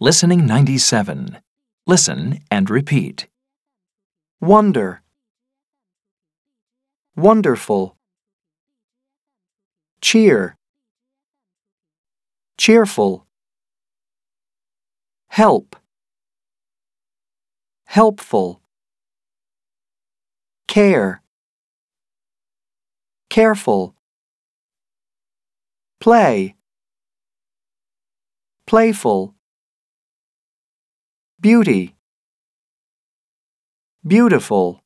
Listening 97. Listen and repeat. Wonder. Wonderful. Cheer. Cheerful. Help. Helpful. Care. Careful. Play. Playful. Beauty. Beautiful.